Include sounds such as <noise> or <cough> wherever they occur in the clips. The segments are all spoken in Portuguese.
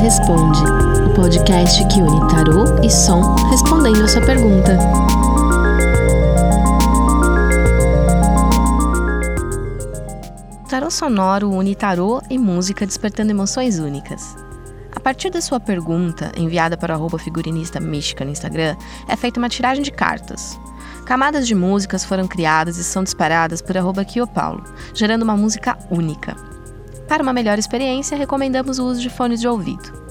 Responde, o podcast que une tarô e som respondendo a sua pergunta. Tarô sonoro une tarô e música despertando emoções únicas. A partir da sua pergunta, enviada para o figurinista mística no Instagram, é feita uma tiragem de cartas. Camadas de músicas foram criadas e são disparadas por arroba Paulo, gerando uma música única. Para uma melhor experiência, recomendamos o uso de fones de ouvido.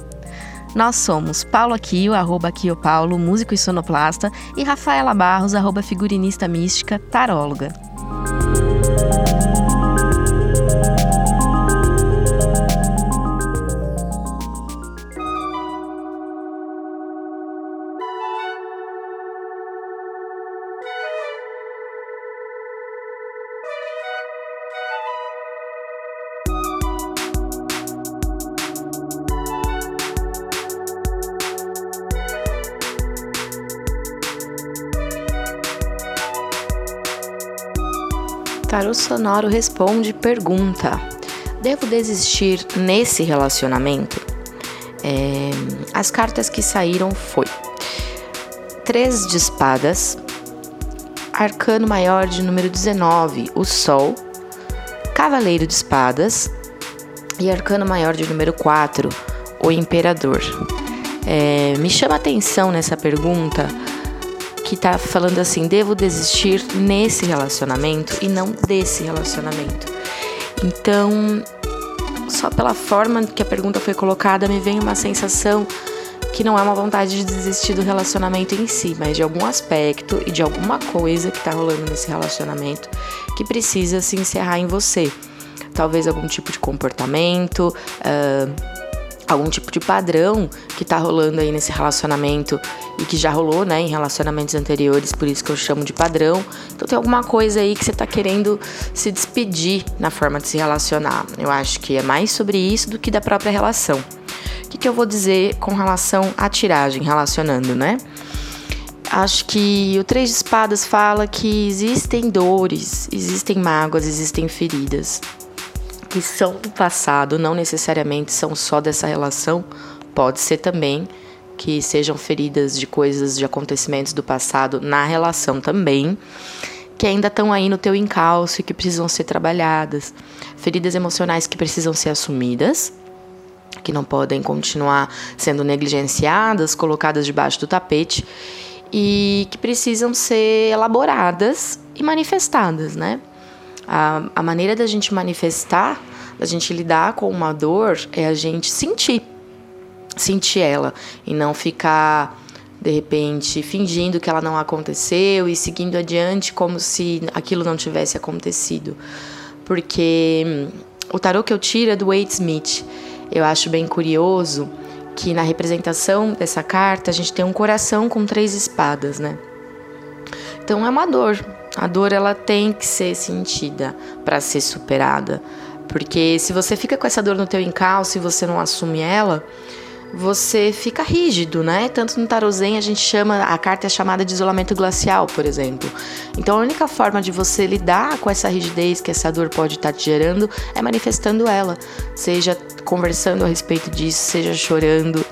Nós somos Paulo Aquio, arroba Aquio Paulo, músico e sonoplasta, e Rafaela Barros, arroba figurinista mística, taróloga. Tarô Sonoro responde pergunta: Devo desistir nesse relacionamento? É, as cartas que saíram foi Três de espadas, Arcano maior de número 19, o Sol, Cavaleiro de espadas e Arcano maior de número 4, o Imperador. É, me chama atenção nessa pergunta que tá falando assim: devo desistir nesse relacionamento e não desse relacionamento. Então, só pela forma que a pergunta foi colocada, me vem uma sensação que não é uma vontade de desistir do relacionamento em si, mas de algum aspecto e de alguma coisa que tá rolando nesse relacionamento que precisa se encerrar em você. Talvez algum tipo de comportamento. Uh, algum tipo de padrão que tá rolando aí nesse relacionamento e que já rolou, né, em relacionamentos anteriores, por isso que eu chamo de padrão. Então tem alguma coisa aí que você tá querendo se despedir na forma de se relacionar. Eu acho que é mais sobre isso do que da própria relação. O que, que eu vou dizer com relação à tiragem, relacionando, né? Acho que o Três de Espadas fala que existem dores, existem mágoas, existem feridas que são do passado, não necessariamente são só dessa relação, pode ser também que sejam feridas de coisas, de acontecimentos do passado na relação também, que ainda estão aí no teu encalço e que precisam ser trabalhadas. Feridas emocionais que precisam ser assumidas, que não podem continuar sendo negligenciadas, colocadas debaixo do tapete e que precisam ser elaboradas e manifestadas, né? A, a maneira da gente manifestar, da gente lidar com uma dor, é a gente sentir. Sentir ela e não ficar de repente fingindo que ela não aconteceu e seguindo adiante como se aquilo não tivesse acontecido. Porque hum, o tarô que eu tiro é do Wade Smith. Eu acho bem curioso que na representação dessa carta a gente tem um coração com três espadas, né? Então é uma dor, a dor ela tem que ser sentida para ser superada, porque se você fica com essa dor no teu encalço e você não assume ela, você fica rígido, né? Tanto no tarot zen a gente chama, a carta é chamada de isolamento glacial, por exemplo. Então a única forma de você lidar com essa rigidez que essa dor pode estar tá te gerando é manifestando ela, seja conversando a respeito disso, seja chorando,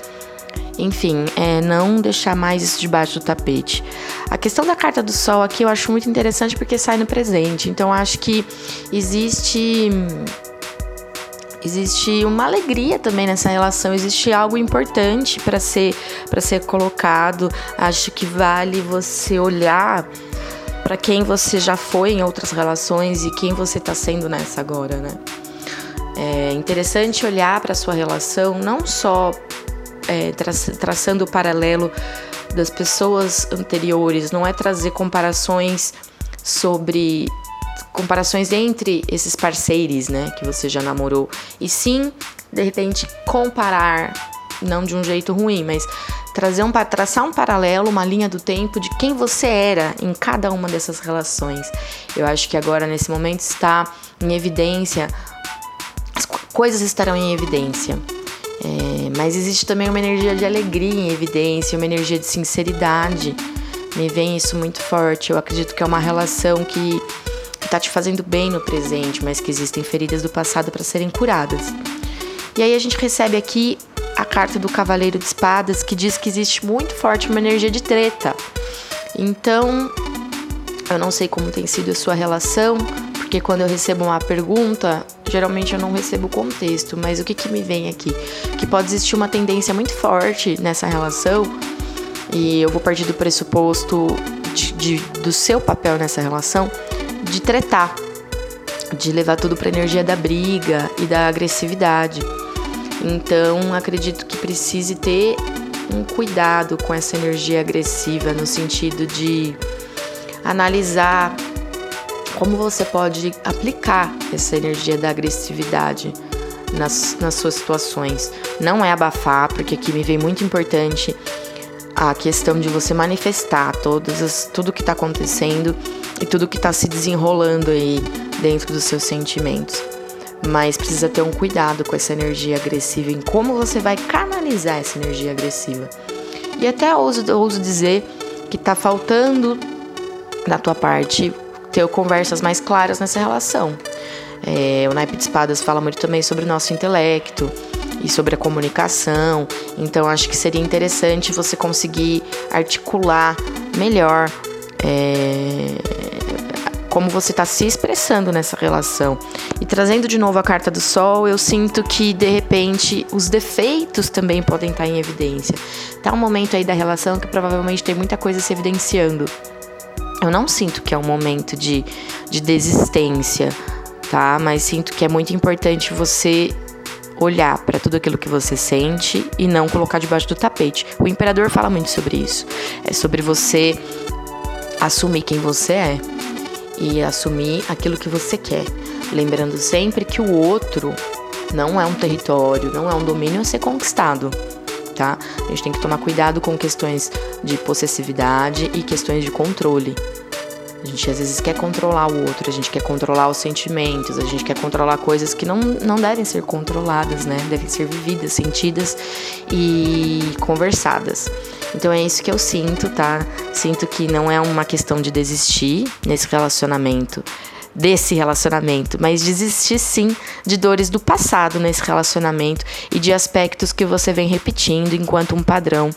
enfim, é não deixar mais isso debaixo do tapete. A questão da carta do sol aqui eu acho muito interessante porque sai no presente. Então acho que existe existe uma alegria também nessa relação, existe algo importante para ser para ser colocado. Acho que vale você olhar para quem você já foi em outras relações e quem você está sendo nessa agora, né? É interessante olhar para sua relação não só é, tra traçando o paralelo das pessoas anteriores, não é trazer comparações sobre comparações entre esses parceiros, né, que você já namorou, e sim, de repente, comparar, não de um jeito ruim, mas trazer um traçar um paralelo, uma linha do tempo de quem você era em cada uma dessas relações. Eu acho que agora nesse momento está em evidência, as coisas estarão em evidência. É, mas existe também uma energia de alegria em evidência, uma energia de sinceridade. Me vem isso muito forte. Eu acredito que é uma relação que está te fazendo bem no presente, mas que existem feridas do passado para serem curadas. E aí a gente recebe aqui a carta do Cavaleiro de Espadas, que diz que existe muito forte uma energia de treta. Então, eu não sei como tem sido a sua relação, porque quando eu recebo uma pergunta, geralmente eu não recebo o contexto, mas o que, que me vem aqui? Que pode existir uma tendência muito forte nessa relação, e eu vou partir do pressuposto de, de, do seu papel nessa relação de tretar, de levar tudo para energia da briga e da agressividade. Então, acredito que precise ter um cuidado com essa energia agressiva no sentido de analisar como você pode aplicar essa energia da agressividade nas, nas suas situações. Não é abafar, porque aqui me vem muito importante a questão de você manifestar todas as, tudo que está acontecendo e tudo que está se desenrolando aí dentro dos seus sentimentos. Mas precisa ter um cuidado com essa energia agressiva, em como você vai canalizar essa energia agressiva. E até ouso, ouso dizer que está faltando da tua parte ter conversas mais claras nessa relação. É, o naipe de espadas fala muito também sobre o nosso intelecto e sobre a comunicação. Então acho que seria interessante você conseguir articular melhor é, como você está se expressando nessa relação. E trazendo de novo a carta do Sol, eu sinto que de repente os defeitos também podem estar em evidência. Tá um momento aí da relação que provavelmente tem muita coisa se evidenciando. Eu não sinto que é um momento de, de desistência, tá? Mas sinto que é muito importante você olhar para tudo aquilo que você sente e não colocar debaixo do tapete. O imperador fala muito sobre isso. É sobre você assumir quem você é e assumir aquilo que você quer. Lembrando sempre que o outro não é um território, não é um domínio a ser conquistado tá? A gente tem que tomar cuidado com questões de possessividade e questões de controle. A gente às vezes quer controlar o outro, a gente quer controlar os sentimentos, a gente quer controlar coisas que não, não devem ser controladas, né? Devem ser vividas, sentidas e conversadas. Então é isso que eu sinto, tá? Sinto que não é uma questão de desistir nesse relacionamento desse relacionamento, mas desistir sim de dores do passado nesse relacionamento e de aspectos que você vem repetindo enquanto um padrão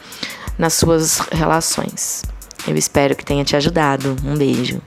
nas suas relações. Eu espero que tenha te ajudado. Um beijo.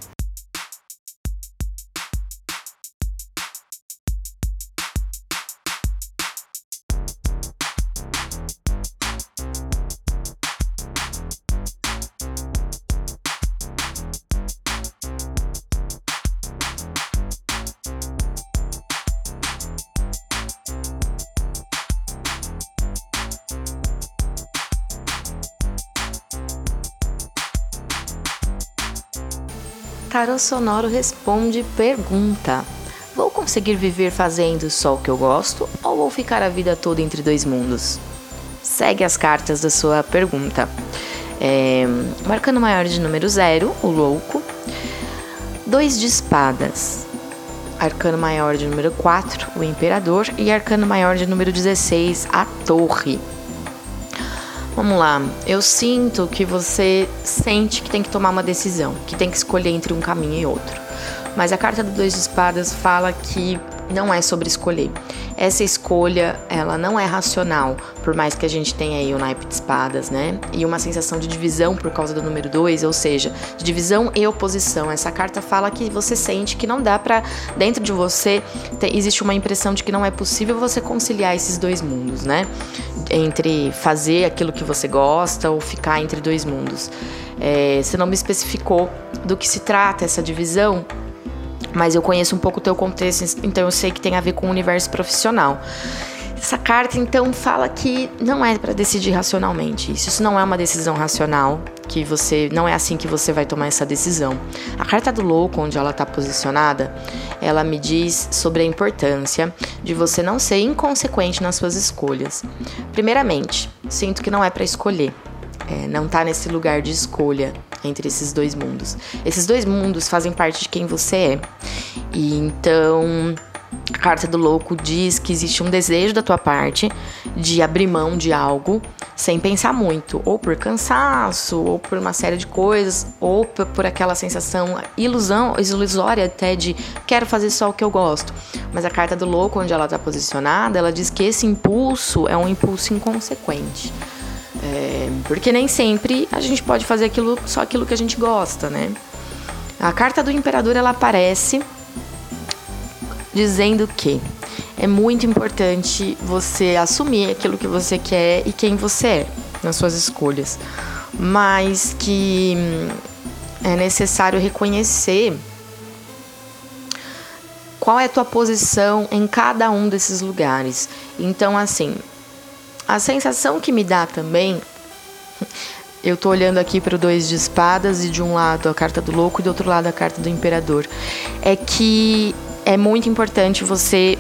Tarô Sonoro responde pergunta: Vou conseguir viver fazendo só o que eu gosto ou vou ficar a vida toda entre dois mundos? Segue as cartas da sua pergunta. É, marcando maior de número 0, o louco. Dois de espadas. Arcano maior de número 4, o imperador. E arcano maior de número 16, a torre. Vamos lá. Eu sinto que você sente que tem que tomar uma decisão, que tem que escolher entre um caminho e outro. Mas a carta do Dois de Espadas fala que não é sobre escolher. Essa escolha, ela não é racional, por mais que a gente tenha aí o naipe de espadas, né? E uma sensação de divisão por causa do número 2, ou seja, de divisão e oposição. Essa carta fala que você sente que não dá para dentro de você ter, existe uma impressão de que não é possível você conciliar esses dois mundos, né? Entre fazer aquilo que você gosta ou ficar entre dois mundos. É, você não me especificou do que se trata essa divisão, mas eu conheço um pouco o teu contexto, então eu sei que tem a ver com o universo profissional. Essa carta então fala que não é para decidir racionalmente. Isso, isso não é uma decisão racional, que você não é assim que você vai tomar essa decisão. A carta do louco, onde ela está posicionada, ela me diz sobre a importância de você não ser inconsequente nas suas escolhas. Primeiramente, sinto que não é para escolher. É, não tá nesse lugar de escolha entre esses dois mundos. Esses dois mundos fazem parte de quem você é. E então a carta do louco diz que existe um desejo da tua parte de abrir mão de algo, sem pensar muito, ou por cansaço, ou por uma série de coisas, ou por aquela sensação ilusão, ilusória até de quero fazer só o que eu gosto. Mas a carta do louco, onde ela está posicionada, ela diz que esse impulso é um impulso inconsequente. É, porque nem sempre a gente pode fazer aquilo, só aquilo que a gente gosta, né? A carta do imperador ela aparece dizendo que é muito importante você assumir aquilo que você quer e quem você é nas suas escolhas, mas que hum, é necessário reconhecer qual é a tua posição em cada um desses lugares. Então, assim, a sensação que me dá também. Eu tô olhando aqui para o dois de espadas e de um lado a carta do louco e do outro lado a carta do imperador. É que é muito importante você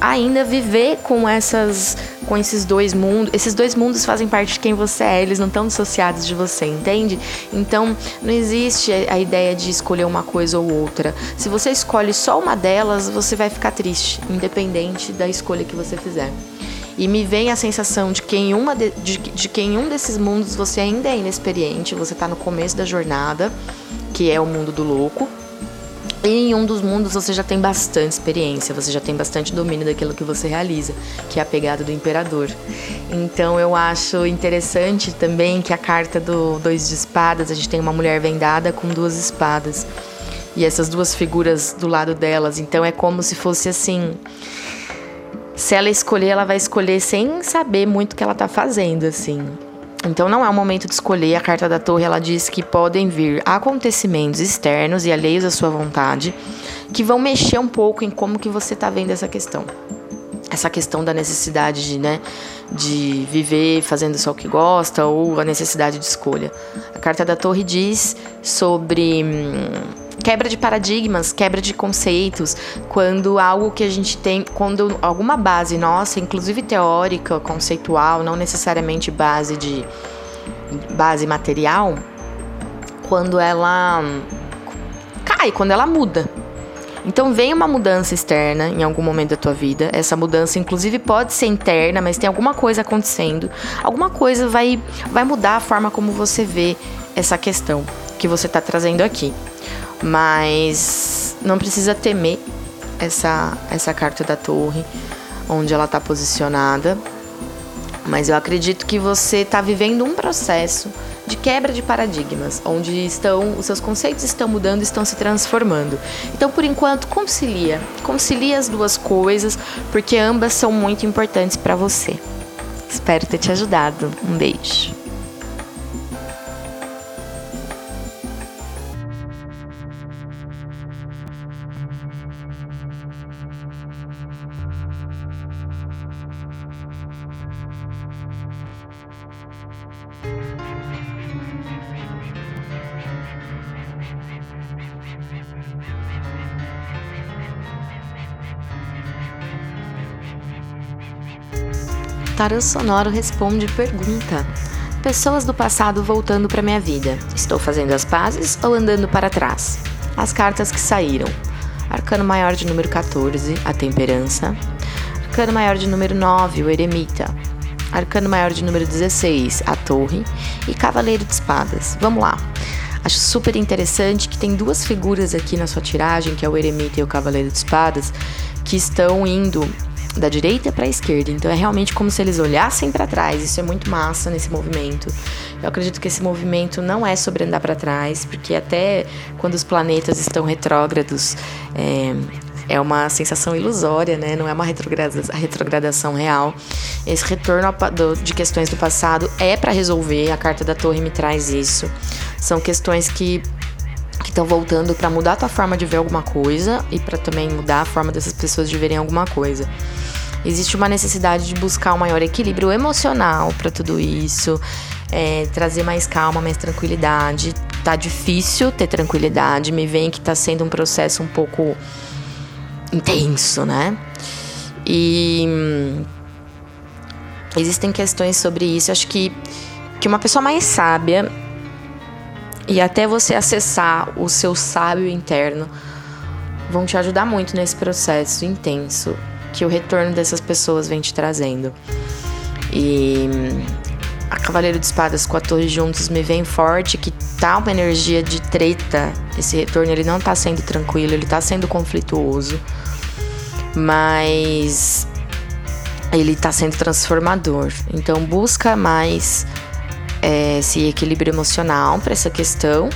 ainda viver com essas com esses dois mundos. Esses dois mundos fazem parte de quem você é, eles não estão dissociados de você, entende? Então, não existe a ideia de escolher uma coisa ou outra. Se você escolhe só uma delas, você vai ficar triste, independente da escolha que você fizer. E me vem a sensação de que em, uma de, de, de que em um desses mundos você ainda é inexperiente, você está no começo da jornada, que é o mundo do louco, e em um dos mundos você já tem bastante experiência, você já tem bastante domínio daquilo que você realiza, que é a pegada do imperador. Então eu acho interessante também que a carta do dois de espadas, a gente tem uma mulher vendada com duas espadas. E essas duas figuras do lado delas, então é como se fosse assim, se ela escolher, ela vai escolher sem saber muito o que ela tá fazendo, assim. Então não é o momento de escolher. A carta da torre ela diz que podem vir acontecimentos externos e alheios à sua vontade que vão mexer um pouco em como que você está vendo essa questão. Essa questão da necessidade de, né, de viver fazendo só o que gosta ou a necessidade de escolha. A carta da torre diz sobre hum, quebra de paradigmas, quebra de conceitos, quando algo que a gente tem, quando alguma base nossa, inclusive teórica, conceitual, não necessariamente base de base material, quando ela cai, quando ela muda. Então vem uma mudança externa em algum momento da tua vida. Essa mudança inclusive pode ser interna, mas tem alguma coisa acontecendo. Alguma coisa vai vai mudar a forma como você vê essa questão que você está trazendo aqui. Mas não precisa temer essa, essa carta da torre, onde ela está posicionada. Mas eu acredito que você está vivendo um processo de quebra de paradigmas, onde estão os seus conceitos estão mudando, estão se transformando. Então, por enquanto, concilia, concilia as duas coisas, porque ambas são muito importantes para você. Espero ter te ajudado. Um beijo. Tarô Sonoro responde pergunta. Pessoas do passado voltando para minha vida. Estou fazendo as pazes ou andando para trás? As cartas que saíram. Arcano maior de número 14, a temperança. Arcano maior de número 9, o eremita. Arcano maior de número 16, a torre. E cavaleiro de espadas. Vamos lá. Acho super interessante que tem duas figuras aqui na sua tiragem, que é o eremita e o cavaleiro de espadas, que estão indo da direita para a esquerda. Então é realmente como se eles olhassem para trás. Isso é muito massa nesse movimento. Eu acredito que esse movimento não é sobre andar para trás, porque até quando os planetas estão retrógrados, é, é uma sensação ilusória, né? Não é uma retrogradação, retrogradação real. Esse retorno de questões do passado é para resolver. A carta da Torre me traz isso. São questões que que estão voltando para mudar a tua forma de ver alguma coisa e para também mudar a forma dessas pessoas de verem alguma coisa. Existe uma necessidade de buscar um maior equilíbrio emocional para tudo isso, é, trazer mais calma, mais tranquilidade. Tá difícil ter tranquilidade, me vem que tá sendo um processo um pouco intenso, né? E hum, existem questões sobre isso. Acho que, que uma pessoa mais sábia e até você acessar o seu sábio interno vão te ajudar muito nesse processo intenso que o retorno dessas pessoas vem te trazendo. E a Cavaleiro de Espadas com a Torre juntos me vem forte que tá uma energia de treta. Esse retorno ele não tá sendo tranquilo, ele tá sendo conflituoso. Mas ele tá sendo transformador. Então busca mais é, esse equilíbrio emocional para essa questão.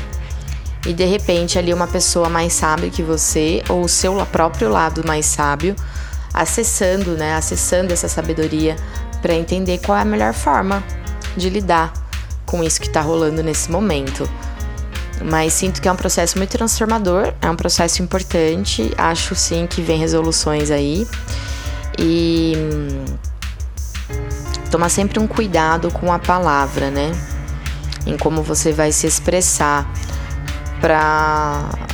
E de repente ali uma pessoa mais sábia que você, ou o seu próprio lado mais sábio, acessando, né? Acessando essa sabedoria para entender qual é a melhor forma de lidar com isso que está rolando nesse momento. Mas sinto que é um processo muito transformador, é um processo importante, acho sim que vem resoluções aí. E hum, tomar sempre um cuidado com a palavra, né? Em como você vai se expressar para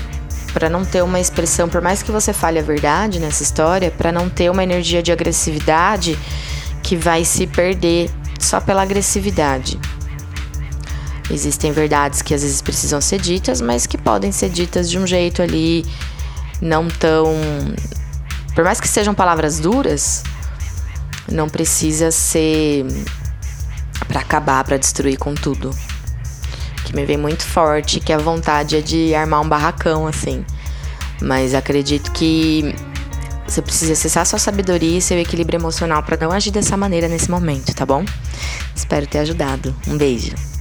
para não ter uma expressão, por mais que você fale a verdade nessa história, para não ter uma energia de agressividade que vai se perder só pela agressividade. Existem verdades que às vezes precisam ser ditas, mas que podem ser ditas de um jeito ali não tão. Por mais que sejam palavras duras, não precisa ser para acabar, para destruir com tudo. Que me vem muito forte, que a vontade é de armar um barracão assim. Mas acredito que você precisa acessar sua sabedoria e seu equilíbrio emocional para não agir dessa maneira nesse momento, tá bom? Espero ter ajudado. Um beijo.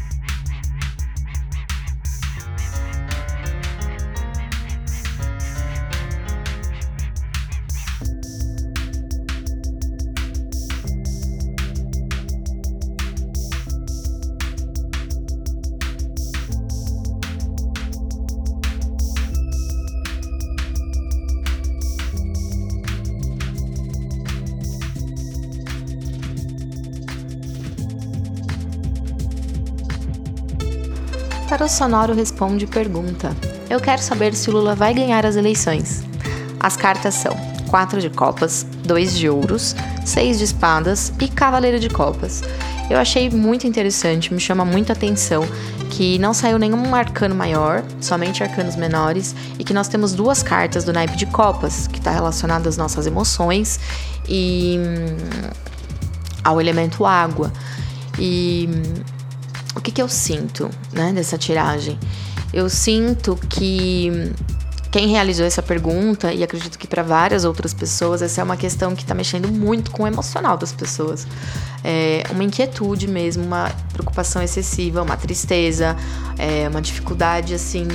Tarô Sonoro responde pergunta. Eu quero saber se Lula vai ganhar as eleições. As cartas são 4 de copas, 2 de ouros, 6 de espadas e cavaleiro de copas. Eu achei muito interessante, me chama muita atenção que não saiu nenhum arcano maior, somente arcanos menores, e que nós temos duas cartas do naipe de copas, que está relacionado às nossas emoções e hum, ao elemento água. E hum, o que, que eu sinto, né, dessa tiragem? Eu sinto que quem realizou essa pergunta, e acredito que para várias outras pessoas, essa é uma questão que está mexendo muito com o emocional das pessoas. É uma inquietude mesmo, uma preocupação excessiva, uma tristeza, é uma dificuldade, assim,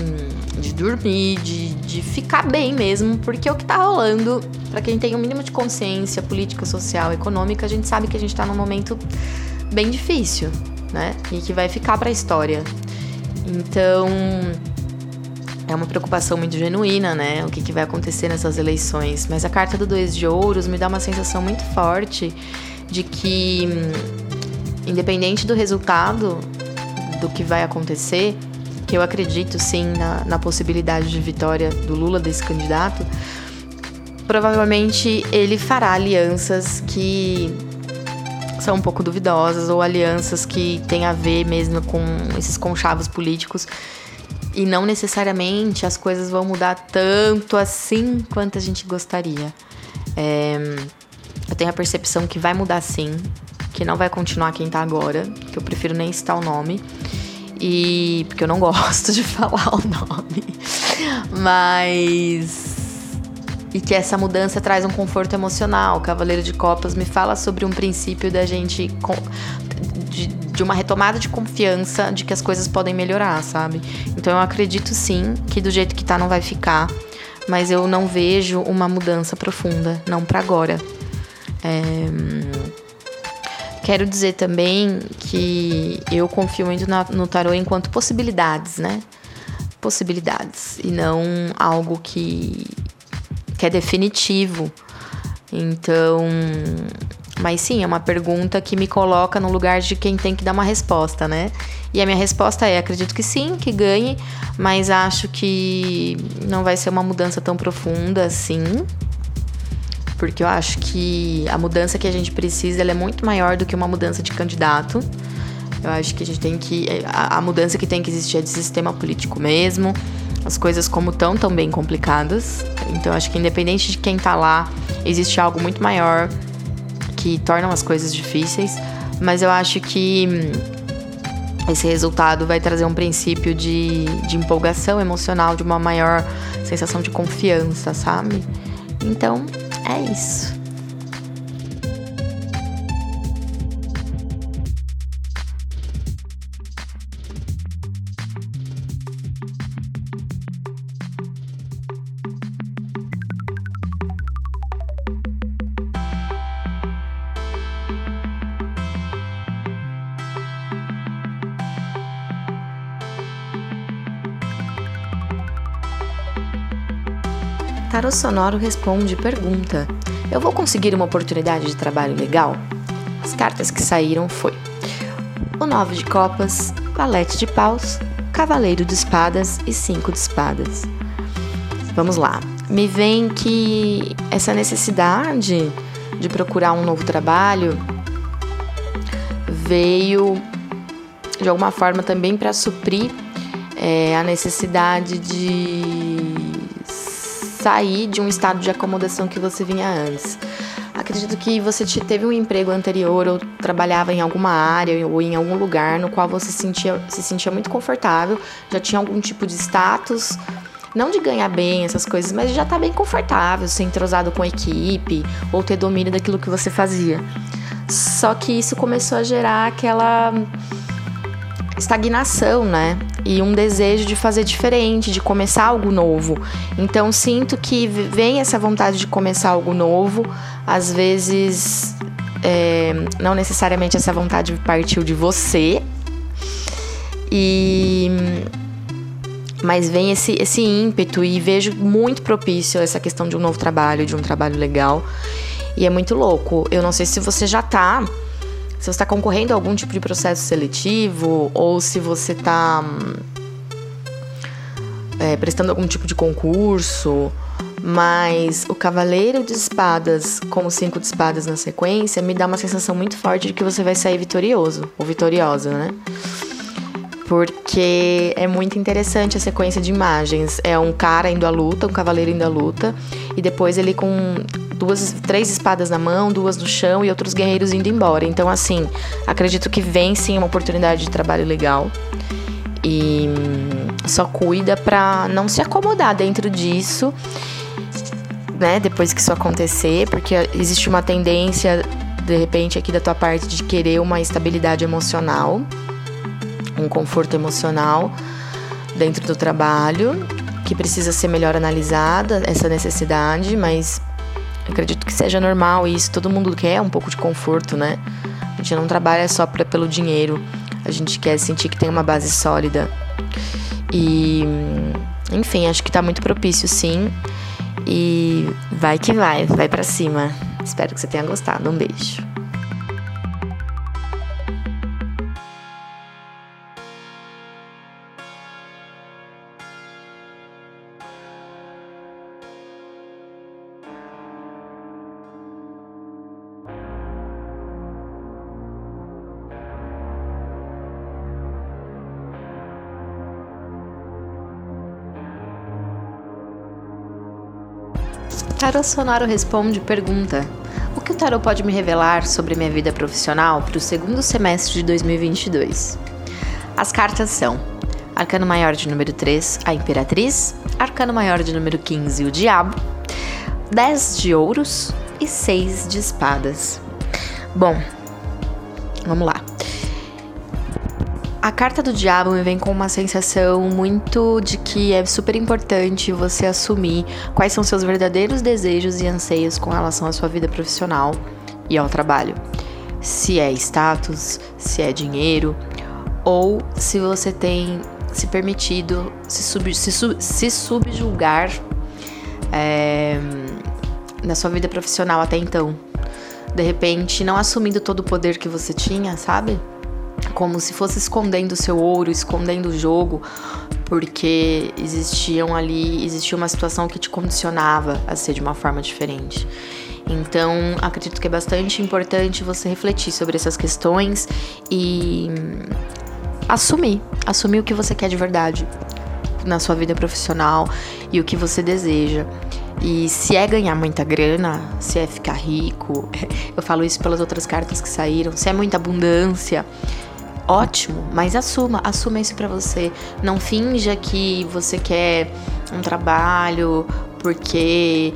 de dormir, de, de ficar bem mesmo, porque o que está rolando, para quem tem o um mínimo de consciência política, social, econômica, a gente sabe que a gente está num momento bem difícil, né? E que vai ficar para a história. Então, é uma preocupação muito genuína, né? O que, que vai acontecer nessas eleições. Mas a carta do Dois de Ouros me dá uma sensação muito forte de que, independente do resultado do que vai acontecer, que eu acredito sim na, na possibilidade de vitória do Lula desse candidato, provavelmente ele fará alianças que são um pouco duvidosas ou alianças que têm a ver mesmo com esses conchavos políticos e não necessariamente as coisas vão mudar tanto assim quanto a gente gostaria. É, eu tenho a percepção que vai mudar sim, que não vai continuar quem tá agora, que eu prefiro nem citar o nome. E porque eu não <laughs> gosto de falar o nome. Mas e que essa mudança traz um conforto emocional. O Cavaleiro de Copas me fala sobre um princípio da gente de, de, uma retomada de confiança de que as coisas podem melhorar, sabe? Então eu acredito sim que do jeito que tá não vai ficar, mas eu não vejo uma mudança profunda, não para agora. É... Quero dizer também que eu confio muito no tarô enquanto possibilidades, né? Possibilidades e não algo que que é definitivo. Então, mas sim, é uma pergunta que me coloca no lugar de quem tem que dar uma resposta, né? E a minha resposta é: acredito que sim, que ganhe, mas acho que não vai ser uma mudança tão profunda assim. Porque eu acho que a mudança que a gente precisa é muito maior do que uma mudança de candidato. Eu acho que a gente tem que. A, a mudança que tem que existir é de sistema político mesmo as coisas como tão tão bem complicadas. Então acho que independente de quem tá lá, existe algo muito maior que torna as coisas difíceis, mas eu acho que hum, esse resultado vai trazer um princípio de, de empolgação emocional, de uma maior sensação de confiança, sabe? Então, é isso. Tarô Sonoro responde pergunta: Eu vou conseguir uma oportunidade de trabalho legal? As cartas que saíram foi o nove de copas, valete de paus, cavaleiro de espadas e cinco de espadas. Vamos lá. Me vem que essa necessidade de procurar um novo trabalho veio de alguma forma também para suprir é, a necessidade de sair de um estado de acomodação que você vinha antes. Acredito que você teve um emprego anterior ou trabalhava em alguma área ou em algum lugar no qual você sentia, se sentia muito confortável, já tinha algum tipo de status, não de ganhar bem essas coisas, mas já tá bem confortável, ser entrosado com a equipe ou ter domínio daquilo que você fazia. Só que isso começou a gerar aquela estagnação, né? E um desejo de fazer diferente, de começar algo novo. Então sinto que vem essa vontade de começar algo novo, às vezes é, não necessariamente essa vontade partiu de você. E mas vem esse, esse ímpeto e vejo muito propício essa questão de um novo trabalho, de um trabalho legal. E é muito louco. Eu não sei se você já tá se você está concorrendo a algum tipo de processo seletivo ou se você está é, prestando algum tipo de concurso, mas o Cavaleiro de Espadas com cinco de espadas na sequência me dá uma sensação muito forte de que você vai sair vitorioso ou vitoriosa, né? Porque é muito interessante a sequência de imagens. É um cara indo à luta, um cavaleiro indo à luta, e depois ele com duas, três espadas na mão, duas no chão e outros guerreiros indo embora. Então, assim, acredito que vem sim uma oportunidade de trabalho legal. E hum, só cuida pra não se acomodar dentro disso, né? Depois que isso acontecer, porque existe uma tendência, de repente, aqui da tua parte de querer uma estabilidade emocional, um conforto emocional dentro do trabalho, que precisa ser melhor analisada essa necessidade, mas acredito que seja normal isso. Todo mundo quer um pouco de conforto, né? A gente não trabalha só pra, pelo dinheiro. A gente quer sentir que tem uma base sólida. E, enfim, acho que tá muito propício, sim. E vai que vai, vai para cima. Espero que você tenha gostado. Um beijo. Sonoro responde pergunta: O que o tarô pode me revelar sobre minha vida profissional para o segundo semestre de 2022? As cartas são Arcano Maior de número 3, a Imperatriz, Arcano Maior de número 15, o Diabo, 10 de ouros e 6 de espadas. Bom, vamos lá. A carta do diabo me vem com uma sensação muito de que é super importante você assumir quais são seus verdadeiros desejos e anseios com relação à sua vida profissional e ao trabalho. Se é status, se é dinheiro, ou se você tem se permitido se, sub, se, sub, se subjulgar é, na sua vida profissional até então. De repente, não assumindo todo o poder que você tinha, sabe? Como se fosse escondendo o seu ouro, escondendo o jogo, porque existiam ali, existia uma situação que te condicionava a ser de uma forma diferente. Então, acredito que é bastante importante você refletir sobre essas questões e assumir, assumir o que você quer de verdade na sua vida profissional e o que você deseja. E se é ganhar muita grana, se é ficar rico, <laughs> eu falo isso pelas outras cartas que saíram, se é muita abundância, ótimo, mas assuma, assuma isso para você. Não finja que você quer um trabalho porque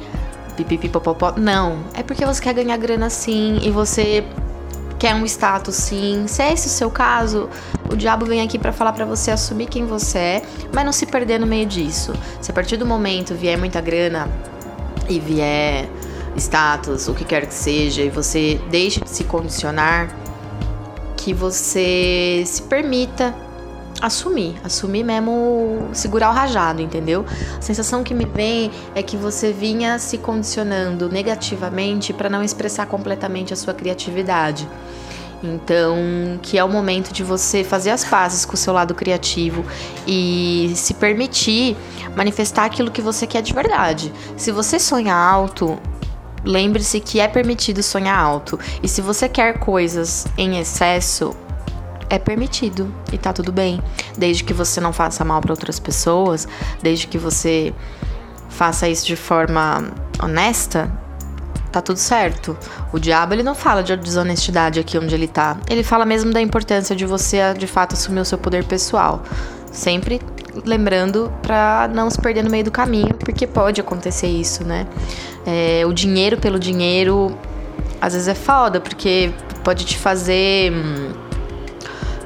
pipipipopopó. Não, é porque você quer ganhar grana sim e você quer um status sim. Se é esse o seu caso, o diabo vem aqui para falar para você assumir quem você é, mas não se perder no meio disso. Se a partir do momento vier muita grana e vier status, o que quer que seja, e você deixe de se condicionar, que você se permita assumir, assumir mesmo, segurar o rajado, entendeu? A sensação que me vem é que você vinha se condicionando negativamente para não expressar completamente a sua criatividade. Então, que é o momento de você fazer as pazes com o seu lado criativo e se permitir manifestar aquilo que você quer de verdade. Se você sonha alto, lembre-se que é permitido sonhar alto. E se você quer coisas em excesso, é permitido e tá tudo bem, desde que você não faça mal para outras pessoas, desde que você faça isso de forma honesta, tá tudo certo. O diabo ele não fala de desonestidade aqui onde ele tá. Ele fala mesmo da importância de você de fato assumir o seu poder pessoal. Sempre lembrando para não se perder no meio do caminho, porque pode acontecer isso, né? É, o dinheiro pelo dinheiro às vezes é foda, porque pode te fazer. Hum,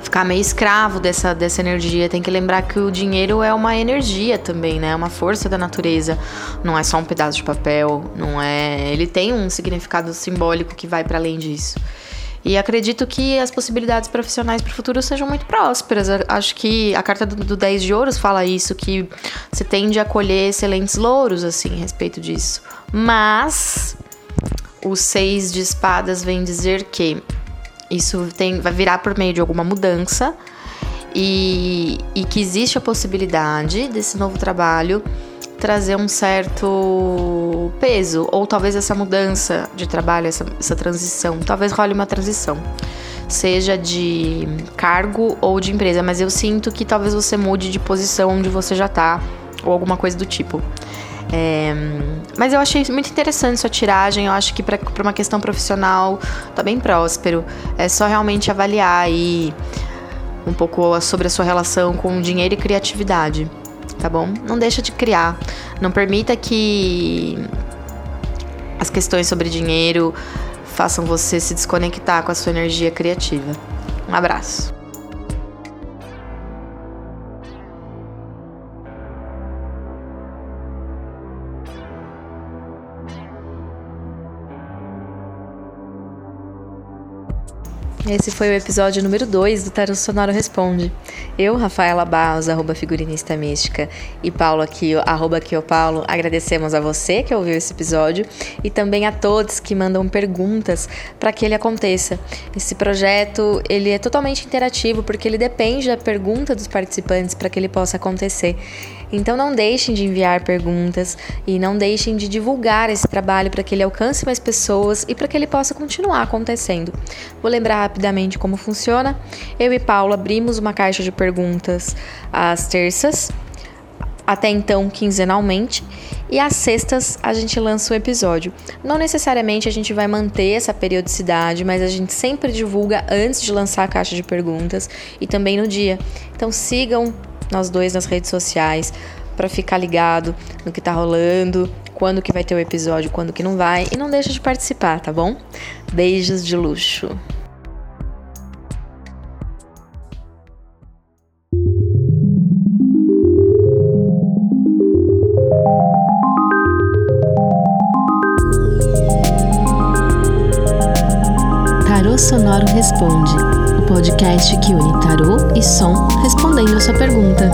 ficar meio escravo dessa, dessa energia. Tem que lembrar que o dinheiro é uma energia também, né? É uma força da natureza. Não é só um pedaço de papel, não é. Ele tem um significado simbólico que vai para além disso. E acredito que as possibilidades profissionais para o futuro sejam muito prósperas. Acho que a carta do, do 10 de ouros fala isso, que você tende a colher excelentes louros, assim, a respeito disso. Mas o 6 de espadas vem dizer que isso tem, vai virar por meio de alguma mudança e, e que existe a possibilidade desse novo trabalho trazer um certo peso, ou talvez essa mudança de trabalho, essa, essa transição, talvez role uma transição, seja de cargo ou de empresa, mas eu sinto que talvez você mude de posição onde você já tá, ou alguma coisa do tipo. É, mas eu achei muito interessante sua tiragem. Eu acho que para uma questão profissional tá bem próspero. É só realmente avaliar aí um pouco sobre a sua relação com dinheiro e criatividade, tá bom? Não deixa de criar. Não permita que as questões sobre dinheiro façam você se desconectar com a sua energia criativa. Um abraço. Esse foi o episódio número 2 do Tarot Sonoro Responde. Eu, Rafaela Barros, arroba figurinista mística, e Paulo aqui, arroba aqui Paulo, agradecemos a você que ouviu esse episódio e também a todos que mandam perguntas para que ele aconteça. Esse projeto, ele é totalmente interativo porque ele depende da pergunta dos participantes para que ele possa acontecer. Então não deixem de enviar perguntas e não deixem de divulgar esse trabalho para que ele alcance mais pessoas e para que ele possa continuar acontecendo. Vou lembrar rapidamente como funciona. Eu e Paulo abrimos uma caixa de perguntas às terças, até então quinzenalmente, e às sextas a gente lança um episódio. Não necessariamente a gente vai manter essa periodicidade, mas a gente sempre divulga antes de lançar a caixa de perguntas e também no dia. Então sigam nós dois nas redes sociais para ficar ligado no que tá rolando, quando que vai ter o episódio, quando que não vai e não deixa de participar, tá bom? Beijos de luxo. Sonoro Responde podcast que une tarô e som respondendo a sua pergunta.